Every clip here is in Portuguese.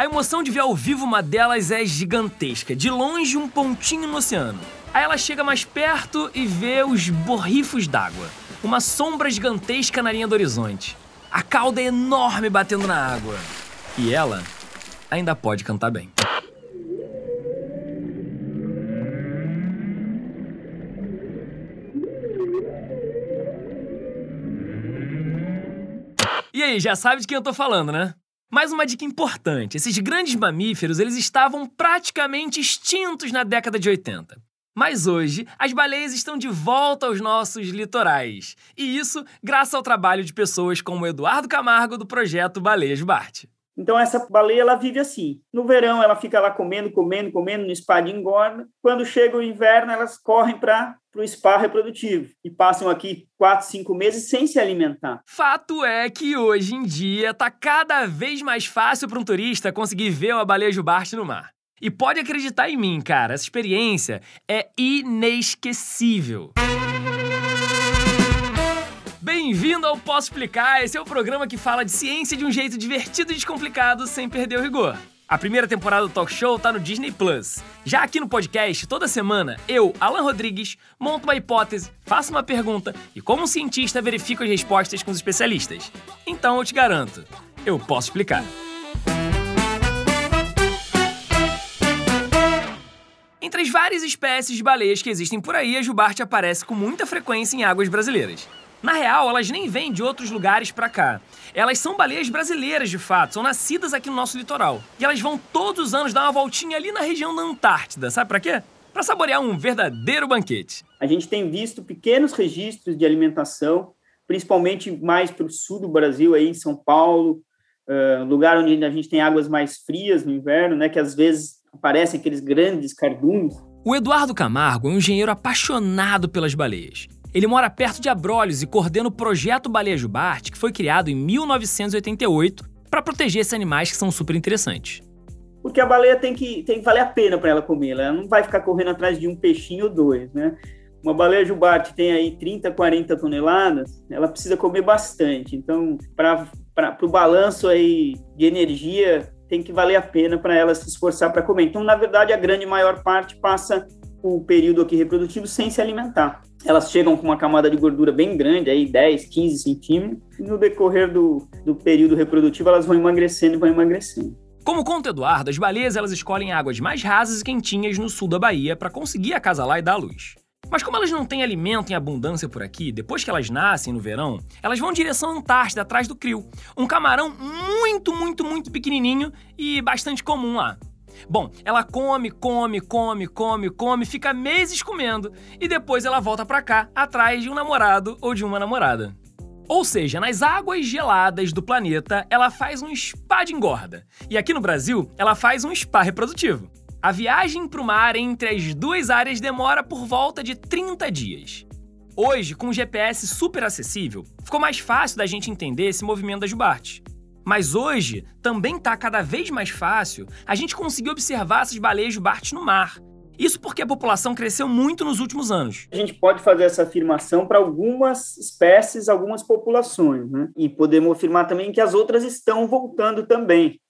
A emoção de ver ao vivo uma delas é gigantesca, de longe um pontinho no oceano. Aí ela chega mais perto e vê os borrifos d'água, uma sombra gigantesca na linha do horizonte. A cauda é enorme batendo na água. E ela ainda pode cantar bem. E aí, já sabe de quem eu tô falando, né? Mais uma dica importante: esses grandes mamíferos eles estavam praticamente extintos na década de 80. Mas hoje, as baleias estão de volta aos nossos litorais. E isso graças ao trabalho de pessoas como Eduardo Camargo do projeto Baleias Bart. Então essa baleia ela vive assim. No verão ela fica lá comendo, comendo, comendo no spa de engorda. Quando chega o inverno elas correm para o spa reprodutivo e passam aqui quatro, cinco meses sem se alimentar. Fato é que hoje em dia tá cada vez mais fácil para um turista conseguir ver uma baleia jubarte no mar. E pode acreditar em mim, cara, essa experiência é inesquecível. Bem-vindo ao Posso Explicar, esse é o programa que fala de ciência de um jeito divertido e descomplicado sem perder o rigor. A primeira temporada do talk show tá no Disney Plus. Já aqui no podcast, toda semana, eu, Alan Rodrigues, monto uma hipótese, faço uma pergunta e, como um cientista, verifico as respostas com os especialistas. Então eu te garanto, eu posso explicar. Entre as várias espécies de baleias que existem por aí, a jubarte aparece com muita frequência em águas brasileiras. Na real, elas nem vêm de outros lugares para cá. Elas são baleias brasileiras, de fato, são nascidas aqui no nosso litoral. E elas vão todos os anos dar uma voltinha ali na região da Antártida, sabe para quê? Para saborear um verdadeiro banquete. A gente tem visto pequenos registros de alimentação, principalmente mais para o sul do Brasil, aí em São Paulo, uh, lugar onde a gente tem águas mais frias no inverno, né, que às vezes aparecem aqueles grandes cardumes. O Eduardo Camargo é um engenheiro apaixonado pelas baleias. Ele mora perto de Abrolhos e coordena o projeto Baleia Jubarte, que foi criado em 1988 para proteger esses animais que são super interessantes. Porque a baleia tem que, tem que valer a pena para ela comer, ela não vai ficar correndo atrás de um peixinho ou dois, né? Uma baleia jubarte tem aí 30, 40 toneladas, ela precisa comer bastante. Então, para o balanço aí de energia, tem que valer a pena para ela se esforçar para comer. Então, na verdade, a grande maior parte passa o período aqui reprodutivo sem se alimentar. Elas chegam com uma camada de gordura bem grande, aí 10, 15 centímetros, e no decorrer do, do período reprodutivo elas vão emagrecendo e vão emagrecendo. Como conta Eduardo, as baleias elas escolhem águas mais rasas e quentinhas no sul da Bahia para conseguir acasalar e dar luz. Mas como elas não têm alimento em abundância por aqui, depois que elas nascem no verão, elas vão em direção à Antártida, atrás do crio. Um camarão muito, muito, muito pequenininho e bastante comum lá. Bom, ela come, come, come, come, come, fica meses comendo e depois ela volta para cá atrás de um namorado ou de uma namorada. Ou seja, nas águas geladas do planeta, ela faz um spa de engorda. E aqui no Brasil, ela faz um spa reprodutivo. A viagem para o mar entre as duas áreas demora por volta de 30 dias. Hoje, com o GPS super acessível, ficou mais fácil da gente entender esse movimento da jubarte. Mas hoje também está cada vez mais fácil a gente conseguir observar essas baleias jubarte no mar. Isso porque a população cresceu muito nos últimos anos. A gente pode fazer essa afirmação para algumas espécies, algumas populações, né? E podemos afirmar também que as outras estão voltando também.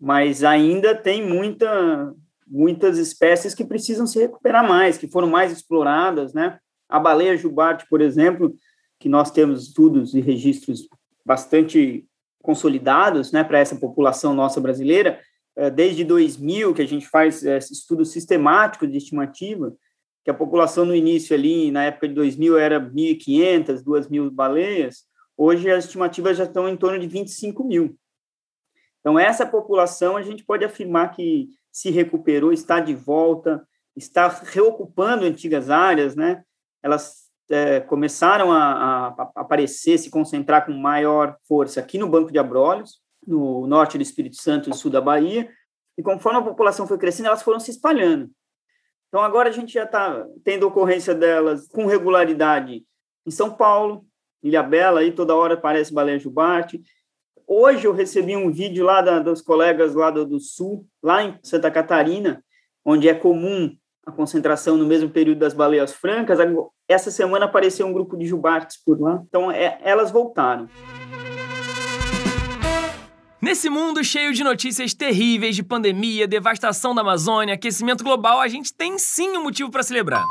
Mas ainda tem muita, muitas espécies que precisam se recuperar mais, que foram mais exploradas, né? A baleia jubarte, por exemplo, que nós temos estudos e registros bastante consolidados né, para essa população nossa brasileira, eh, desde 2000 que a gente faz eh, estudos sistemáticos de estimativa, que a população no início ali, na época de 2000, era 1.500, 2.000 baleias, hoje as estimativas já estão em torno de 25 mil. Então, essa população, a gente pode afirmar que se recuperou, está de volta, está reocupando antigas áreas, né? Elas é, começaram a, a, aparecer, se concentrar com maior força aqui no Banco de Abrolhos, no norte do Espírito Santo e sul da Bahia, e conforme a população foi crescendo, elas foram se espalhando. Então, agora a gente já está tendo ocorrência delas com regularidade em São Paulo, Ilha Bela, aí toda hora aparece baleia jubarte. Hoje eu recebi um vídeo lá da, dos colegas lá do, do Sul, lá em Santa Catarina, onde é comum a concentração no mesmo período das baleias francas. Essa semana apareceu um grupo de jubartes por lá, então é, elas voltaram. Nesse mundo cheio de notícias terríveis de pandemia, devastação da Amazônia, aquecimento global, a gente tem sim um motivo para celebrar.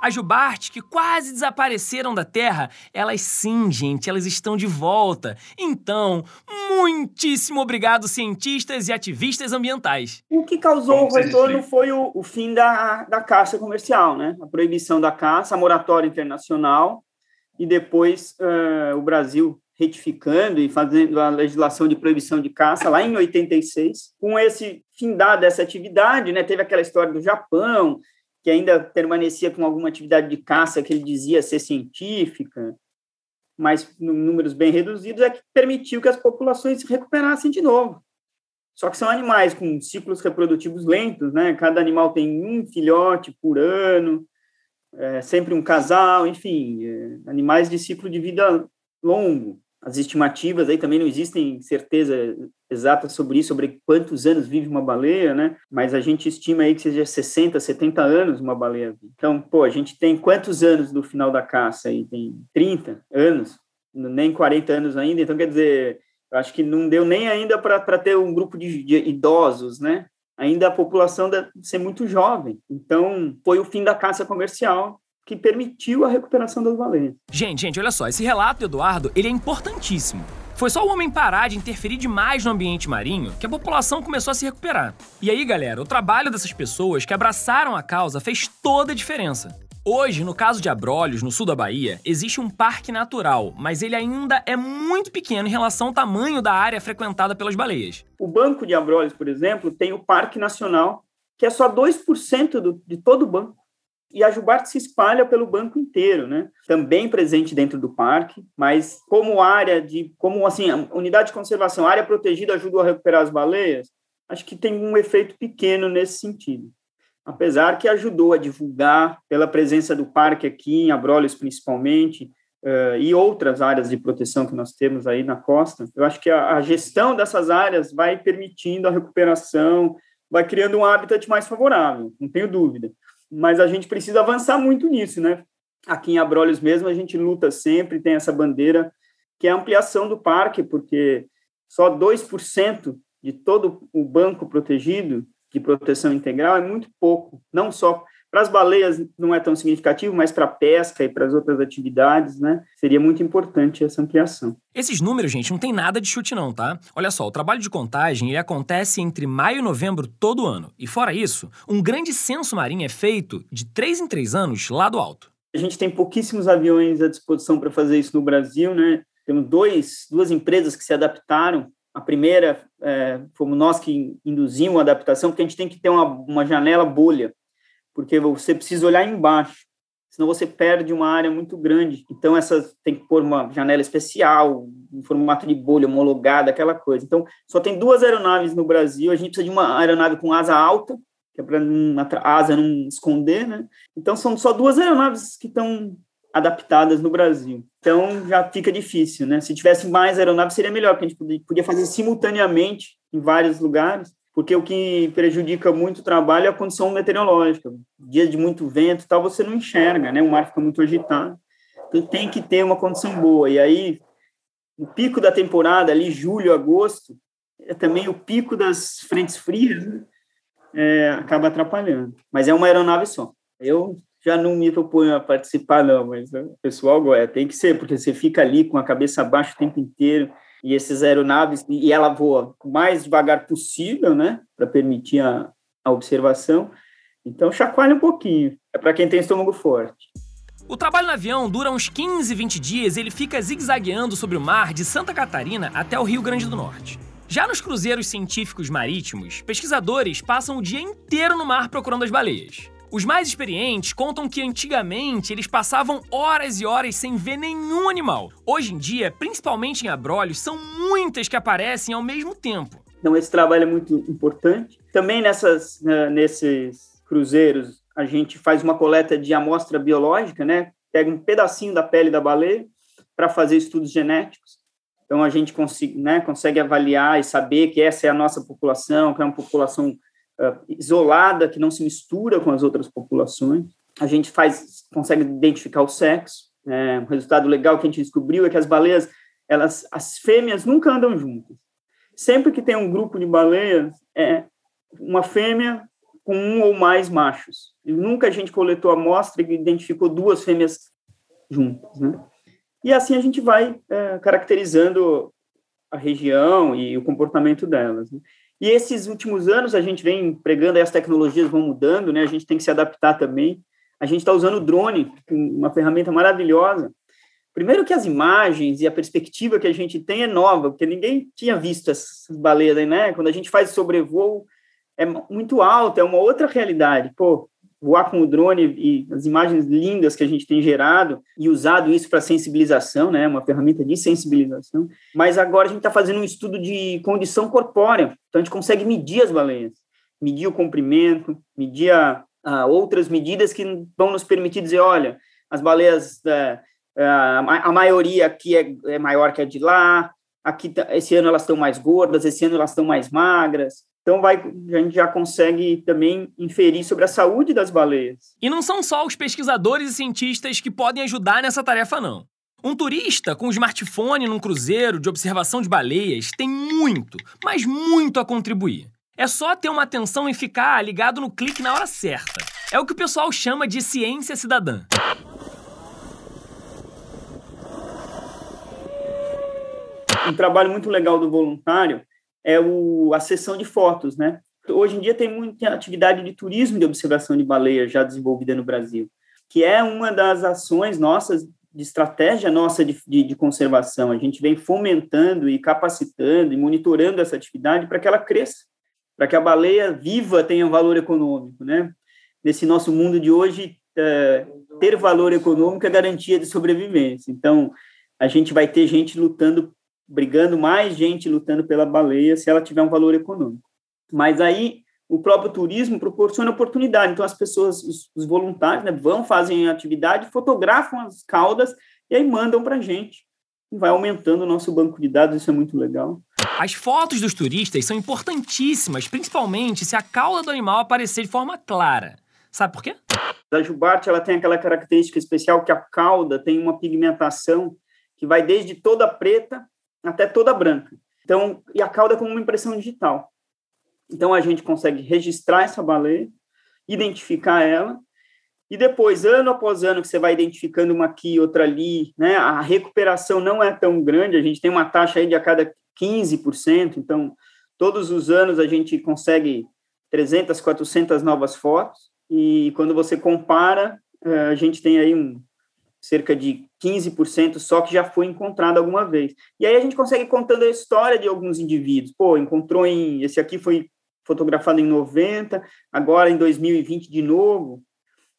As jubartes que quase desapareceram da Terra, elas sim, gente, elas estão de volta. Então, muitíssimo obrigado, cientistas e ativistas ambientais. O que causou o retorno foi o, o, fim da, da caça comercial, né? A proibição da caça, a moratória internacional e depois uh, o Brasil retificando e fazendo a legislação de proibição de caça lá em 86. Com esse findar dessa atividade, né, teve aquela história do Japão, que ainda permanecia com alguma atividade de caça que ele dizia ser científica, mas em números bem reduzidos, é que permitiu que as populações se recuperassem de novo. Só que são animais com ciclos reprodutivos lentos, né? Cada animal tem um filhote por ano, é, sempre um casal, enfim, é, animais de ciclo de vida longo as estimativas aí também não existem certeza exata sobre isso, sobre quantos anos vive uma baleia, né? Mas a gente estima aí que seja 60, 70 anos uma baleia. Então, pô, a gente tem quantos anos do final da caça aí? Tem 30 anos, nem 40 anos ainda. Então, quer dizer, eu acho que não deu nem ainda para ter um grupo de, de idosos, né? Ainda a população deve ser muito jovem. Então, foi o fim da caça comercial que permitiu a recuperação das baleias. Gente, gente, olha só, esse relato do Eduardo, ele é importantíssimo. Foi só o homem parar de interferir demais no ambiente marinho que a população começou a se recuperar. E aí, galera, o trabalho dessas pessoas que abraçaram a causa fez toda a diferença. Hoje, no caso de Abrolhos, no sul da Bahia, existe um parque natural, mas ele ainda é muito pequeno em relação ao tamanho da área frequentada pelas baleias. O Banco de Abrolhos, por exemplo, tem o Parque Nacional, que é só 2% do, de todo o banco e a Jubarte se espalha pelo banco inteiro, né? Também presente dentro do parque, mas como área de, como assim, unidade de conservação, área protegida ajudou a recuperar as baleias, acho que tem um efeito pequeno nesse sentido. Apesar que ajudou a divulgar pela presença do parque aqui em Abrolhos principalmente, uh, e outras áreas de proteção que nós temos aí na costa, eu acho que a, a gestão dessas áreas vai permitindo a recuperação, vai criando um habitat mais favorável, não tenho dúvida mas a gente precisa avançar muito nisso, né? Aqui em Abrolhos mesmo, a gente luta sempre, tem essa bandeira, que é a ampliação do parque, porque só 2% de todo o banco protegido de proteção integral é muito pouco, não só para as baleias não é tão significativo, mas para a pesca e para as outras atividades, né, seria muito importante essa ampliação. Esses números, gente, não tem nada de chute não, tá? Olha só, o trabalho de contagem ele acontece entre maio e novembro todo ano. E fora isso, um grande censo marinho é feito de três em três anos lá do alto. A gente tem pouquíssimos aviões à disposição para fazer isso no Brasil, né? Temos dois, duas empresas que se adaptaram a primeira é, fomos nós que induzimos a adaptação, porque a gente tem que ter uma, uma janela bolha porque você precisa olhar embaixo, senão você perde uma área muito grande. Então, essa tem que pôr uma janela especial, em formato de bolha, homologada, aquela coisa. Então, só tem duas aeronaves no Brasil, a gente precisa de uma aeronave com asa alta, que é para a asa não esconder, né? Então, são só duas aeronaves que estão adaptadas no Brasil. Então, já fica difícil, né? Se tivesse mais aeronaves, seria melhor, porque a gente podia fazer simultaneamente em vários lugares porque o que prejudica muito o trabalho é a condição meteorológica. Dia de muito vento tal, você não enxerga, né? O mar fica muito agitado. Então tem que ter uma condição boa. E aí, o pico da temporada, ali, julho, agosto, é também o pico das frentes frias, né? é, acaba atrapalhando. Mas é uma aeronave só. Eu já não me proponho a participar, não, mas o pessoal gosta. Tem que ser, porque você fica ali com a cabeça abaixo o tempo inteiro e essas aeronaves, e ela voa o mais devagar possível, né, para permitir a, a observação. Então, chacoalha um pouquinho. É para quem tem estômago forte. O trabalho no avião dura uns 15, 20 dias e ele fica zigue-zagueando sobre o mar de Santa Catarina até o Rio Grande do Norte. Já nos cruzeiros científicos marítimos, pesquisadores passam o dia inteiro no mar procurando as baleias. Os mais experientes contam que antigamente eles passavam horas e horas sem ver nenhum animal. Hoje em dia, principalmente em abrolhos, são muitas que aparecem ao mesmo tempo. Então esse trabalho é muito importante. Também nessas, né, nesses cruzeiros a gente faz uma coleta de amostra biológica, né? Pega um pedacinho da pele da baleia para fazer estudos genéticos. Então a gente consegue, né, consegue avaliar e saber que essa é a nossa população, que é uma população isolada, que não se mistura com as outras populações. A gente faz, consegue identificar o sexo. É, um resultado legal que a gente descobriu é que as baleias, elas, as fêmeas nunca andam juntas. sempre que tem um grupo de baleias, é uma fêmea com um ou mais machos. E nunca a gente coletou amostra e identificou duas fêmeas juntas, né? E assim a gente vai é, caracterizando a região e o comportamento delas. Né? E esses últimos anos a gente vem pregando, as tecnologias vão mudando, né? A gente tem que se adaptar também. A gente está usando o drone, uma ferramenta maravilhosa. Primeiro que as imagens e a perspectiva que a gente tem é nova, porque ninguém tinha visto essas baleias né? Quando a gente faz sobrevoo, é muito alto, é uma outra realidade. Pô, voar com o drone e as imagens lindas que a gente tem gerado e usado isso para sensibilização, né, uma ferramenta de sensibilização. Mas agora a gente está fazendo um estudo de condição corpórea, então a gente consegue medir as baleias, medir o comprimento, medir a, a outras medidas que vão nos permitir dizer, olha, as baleias, é, é a, maioria aqui é, é maior que a de lá, aqui tá, esse ano elas estão mais gordas, esse ano elas estão mais magras, então vai, a gente já consegue também inferir sobre a saúde das baleias. E não são só os pesquisadores e cientistas que podem ajudar nessa tarefa, não. Um turista com um smartphone num cruzeiro de observação de baleias tem muito, mas muito a contribuir. É só ter uma atenção e ficar ligado no clique na hora certa. É o que o pessoal chama de ciência cidadã. Um trabalho muito legal do voluntário é o, a sessão de fotos, né? Hoje em dia tem muita atividade de turismo de observação de baleias já desenvolvida no Brasil, que é uma das ações nossas de estratégia nossa de, de, de conservação. A gente vem fomentando e capacitando e monitorando essa atividade para que ela cresça, para que a baleia viva tenha valor econômico, né? Nesse nosso mundo de hoje, é, ter valor econômico é garantia de sobrevivência. Então, a gente vai ter gente lutando brigando mais gente lutando pela baleia se ela tiver um valor econômico. Mas aí o próprio turismo proporciona oportunidade. Então as pessoas, os, os voluntários, né, vão, fazem atividade, fotografam as caudas e aí mandam para a gente. E vai aumentando o nosso banco de dados, isso é muito legal. As fotos dos turistas são importantíssimas, principalmente se a cauda do animal aparecer de forma clara. Sabe por quê? A jubarte ela tem aquela característica especial que a cauda tem uma pigmentação que vai desde toda preta até toda branca. Então, e a cauda como uma impressão digital. Então a gente consegue registrar essa baleia, identificar ela e depois, ano após ano, que você vai identificando uma aqui, outra ali, né? A recuperação não é tão grande, a gente tem uma taxa aí de a cada 15%, então todos os anos a gente consegue 300, 400 novas fotos, e quando você compara, eh, a gente tem aí um cerca de 15% só que já foi encontrado alguma vez. E aí a gente consegue contando a história de alguns indivíduos. Pô, encontrou em. Esse aqui foi fotografado em 90, agora em 2020 de novo.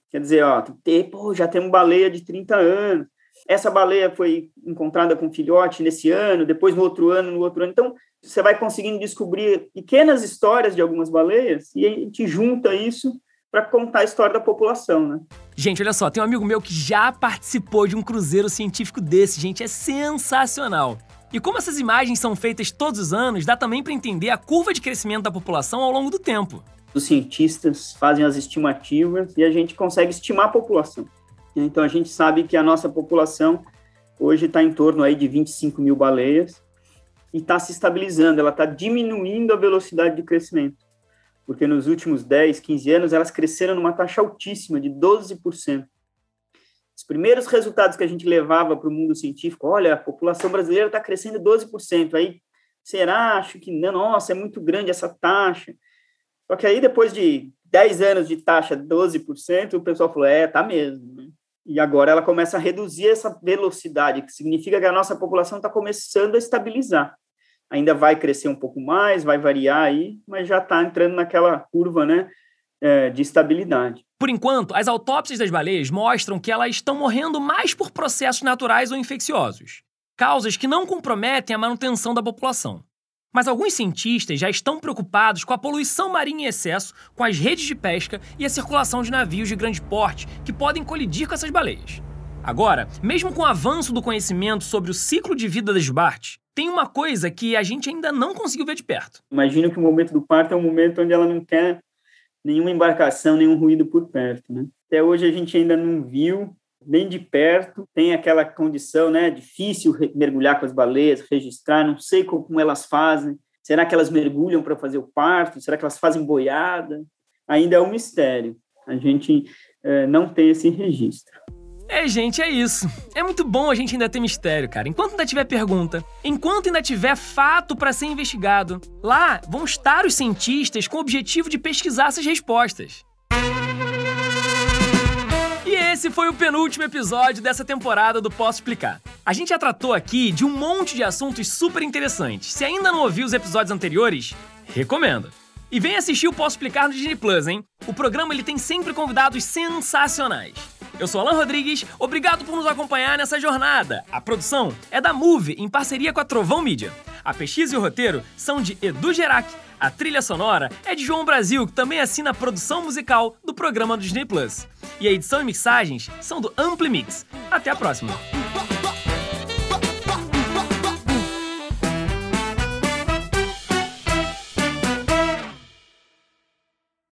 Quer dizer, ó, pô, já tem uma baleia de 30 anos. Essa baleia foi encontrada com filhote nesse ano, depois no outro ano, no outro ano. Então, você vai conseguindo descobrir pequenas histórias de algumas baleias e a gente junta isso para contar a história da população, né? Gente, olha só, tem um amigo meu que já participou de um cruzeiro científico desse, gente, é sensacional. E como essas imagens são feitas todos os anos, dá também para entender a curva de crescimento da população ao longo do tempo. Os cientistas fazem as estimativas e a gente consegue estimar a população. Então a gente sabe que a nossa população hoje está em torno aí de 25 mil baleias e está se estabilizando, ela está diminuindo a velocidade de crescimento porque nos últimos 10, 15 anos elas cresceram numa taxa altíssima, de 12%. Os primeiros resultados que a gente levava para o mundo científico, olha, a população brasileira está crescendo 12%, aí será? Acho que não, nossa, é muito grande essa taxa. Só que aí depois de 10 anos de taxa 12%, o pessoal falou, é, tá mesmo. Né? E agora ela começa a reduzir essa velocidade, que significa que a nossa população está começando a estabilizar ainda vai crescer um pouco mais, vai variar aí, mas já está entrando naquela curva, né, é, de estabilidade. Por enquanto, as autópsias das baleias mostram que elas estão morrendo mais por processos naturais ou infecciosos, causas que não comprometem a manutenção da população. Mas alguns cientistas já estão preocupados com a poluição marinha em excesso, com as redes de pesca e a circulação de navios de grande porte que podem colidir com essas baleias. Agora, mesmo com o avanço do conhecimento sobre o ciclo de vida das jubartes, tem uma coisa que a gente ainda não conseguiu ver de perto. Imagino que o momento do parto é um momento onde ela não quer nenhuma embarcação, nenhum ruído por perto, né? Até hoje a gente ainda não viu bem de perto, tem aquela condição, né, difícil mergulhar com as baleias, registrar, não sei como elas fazem, Será que elas mergulham para fazer o parto? Será que elas fazem boiada? Ainda é um mistério. A gente é, não tem esse registro. É, gente, é isso. É muito bom a gente ainda ter mistério, cara. Enquanto ainda tiver pergunta, enquanto ainda tiver fato para ser investigado, lá vão estar os cientistas com o objetivo de pesquisar essas respostas. E esse foi o penúltimo episódio dessa temporada do Posso Explicar. A gente já tratou aqui de um monte de assuntos super interessantes. Se ainda não ouviu os episódios anteriores, recomendo. E vem assistir o Posso Explicar no Disney Plus, hein? O programa ele tem sempre convidados sensacionais. Eu sou Alan Rodrigues, obrigado por nos acompanhar nessa jornada. A produção é da Move, em parceria com a Trovão Mídia. A pesquisa e o roteiro são de Edu Gerac. A trilha sonora é de João Brasil, que também assina a produção musical do programa do Disney Plus. E a edição e mixagens são do Ampli Mix. Até a próxima!